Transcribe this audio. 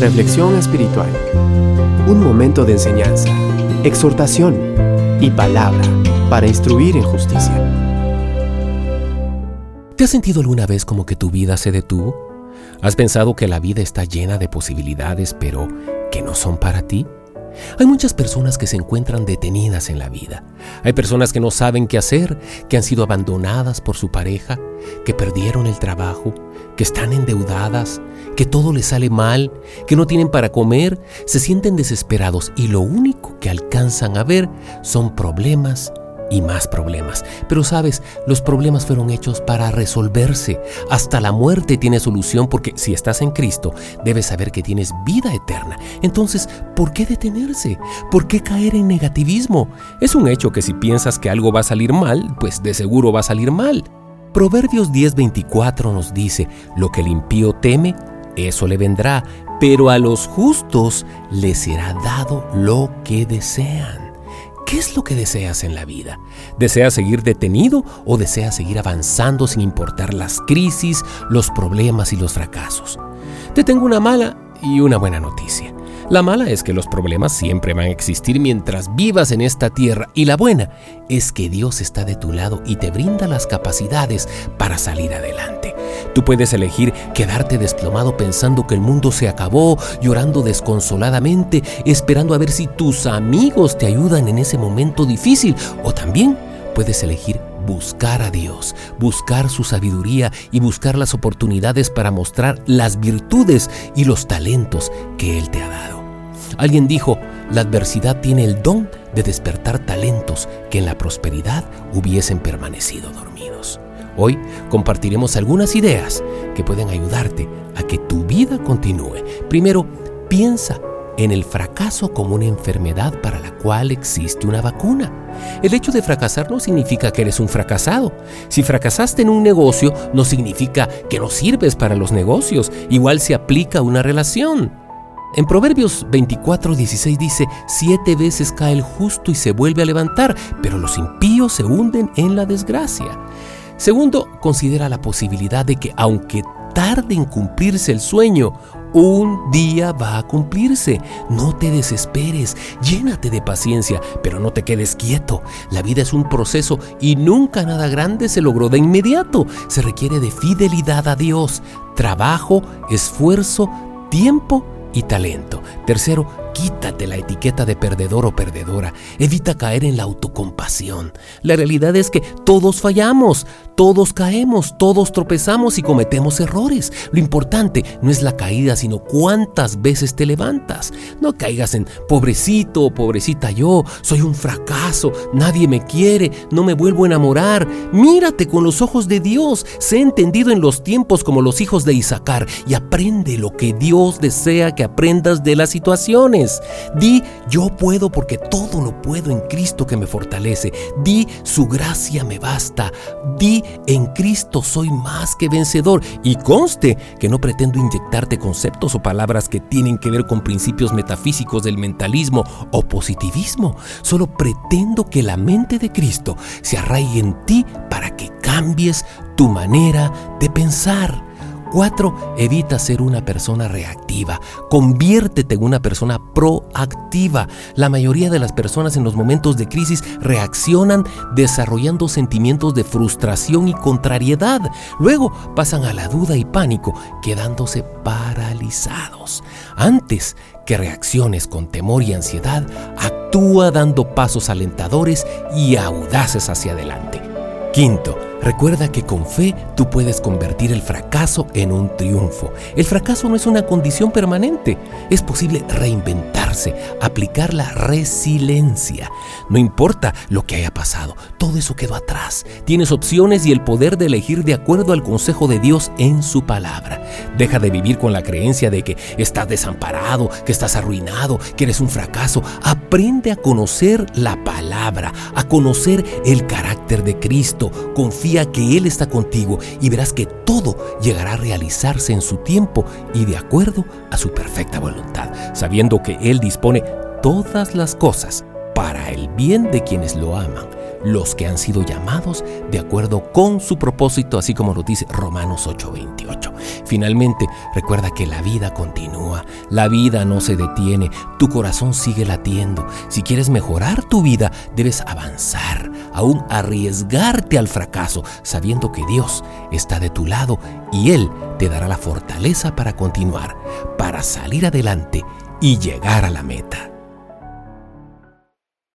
Reflexión espiritual. Un momento de enseñanza, exhortación y palabra para instruir en justicia. ¿Te has sentido alguna vez como que tu vida se detuvo? ¿Has pensado que la vida está llena de posibilidades pero que no son para ti? Hay muchas personas que se encuentran detenidas en la vida. Hay personas que no saben qué hacer, que han sido abandonadas por su pareja, que perdieron el trabajo, que están endeudadas, que todo les sale mal, que no tienen para comer, se sienten desesperados y lo único que alcanzan a ver son problemas y más problemas. Pero sabes, los problemas fueron hechos para resolverse. Hasta la muerte tiene solución porque si estás en Cristo, debes saber que tienes vida eterna. Entonces, ¿por qué detenerse? ¿Por qué caer en negativismo? Es un hecho que si piensas que algo va a salir mal, pues de seguro va a salir mal. Proverbios 10:24 nos dice, lo que el impío teme, eso le vendrá, pero a los justos les será dado lo que desean. ¿Qué es lo que deseas en la vida? ¿Deseas seguir detenido o deseas seguir avanzando sin importar las crisis, los problemas y los fracasos? Te tengo una mala y una buena noticia. La mala es que los problemas siempre van a existir mientras vivas en esta tierra y la buena es que Dios está de tu lado y te brinda las capacidades para salir adelante. Tú puedes elegir quedarte desplomado pensando que el mundo se acabó, llorando desconsoladamente, esperando a ver si tus amigos te ayudan en ese momento difícil o también puedes elegir buscar a Dios, buscar su sabiduría y buscar las oportunidades para mostrar las virtudes y los talentos que Él te ha dado. Alguien dijo, la adversidad tiene el don de despertar talentos que en la prosperidad hubiesen permanecido dormidos. Hoy compartiremos algunas ideas que pueden ayudarte a que tu vida continúe. Primero, piensa en el fracaso como una enfermedad para la cual existe una vacuna. El hecho de fracasar no significa que eres un fracasado. Si fracasaste en un negocio, no significa que no sirves para los negocios. Igual se aplica a una relación. En Proverbios 24:16 dice, siete veces cae el justo y se vuelve a levantar, pero los impíos se hunden en la desgracia. Segundo, considera la posibilidad de que aunque tarde en cumplirse el sueño, un día va a cumplirse. No te desesperes, llénate de paciencia, pero no te quedes quieto. La vida es un proceso y nunca nada grande se logró de inmediato. Se requiere de fidelidad a Dios, trabajo, esfuerzo, tiempo y talento. Tercero, quítate la etiqueta de perdedor o perdedora. Evita caer en la autocompasión. La realidad es que todos fallamos, todos caemos, todos tropezamos y cometemos errores. Lo importante no es la caída, sino cuántas veces te levantas. No caigas en pobrecito o pobrecita yo, soy un fracaso, nadie me quiere, no me vuelvo a enamorar. Mírate con los ojos de Dios, sé entendido en los tiempos como los hijos de Isaacar y aprende lo que Dios desea que aprendas de las situaciones. Di, yo puedo porque todo lo puedo en Cristo que me fortalece. Di, su gracia me basta. Di, en Cristo soy más que vencedor y conste que no pretendo inyectarte conceptos o palabras que tienen que ver con principios metafísicos del mentalismo o positivismo. Solo pretendo que la mente de Cristo se arraigue en ti para que cambies tu manera de pensar. 4. Evita ser una persona reactiva. Conviértete en una persona proactiva. La mayoría de las personas en los momentos de crisis reaccionan desarrollando sentimientos de frustración y contrariedad. Luego pasan a la duda y pánico, quedándose paralizados. Antes que reacciones con temor y ansiedad, actúa dando pasos alentadores y audaces hacia adelante. Quinto, recuerda que con fe tú puedes convertir el fracaso en un triunfo. El fracaso no es una condición permanente, es posible reinventarse, aplicar la resiliencia. No importa lo que haya pasado, todo eso quedó atrás. Tienes opciones y el poder de elegir de acuerdo al consejo de Dios en su palabra. Deja de vivir con la creencia de que estás desamparado, que estás arruinado, que eres un fracaso. Aprende a conocer la palabra, a conocer el carácter de Cristo que Él está contigo y verás que todo llegará a realizarse en su tiempo y de acuerdo a su perfecta voluntad, sabiendo que Él dispone todas las cosas para el bien de quienes lo aman, los que han sido llamados de acuerdo con su propósito, así como lo dice Romanos 8:28. Finalmente, recuerda que la vida continúa, la vida no se detiene, tu corazón sigue latiendo. Si quieres mejorar tu vida, debes avanzar, aún arriesgarte al fracaso, sabiendo que Dios está de tu lado y Él te dará la fortaleza para continuar, para salir adelante y llegar a la meta.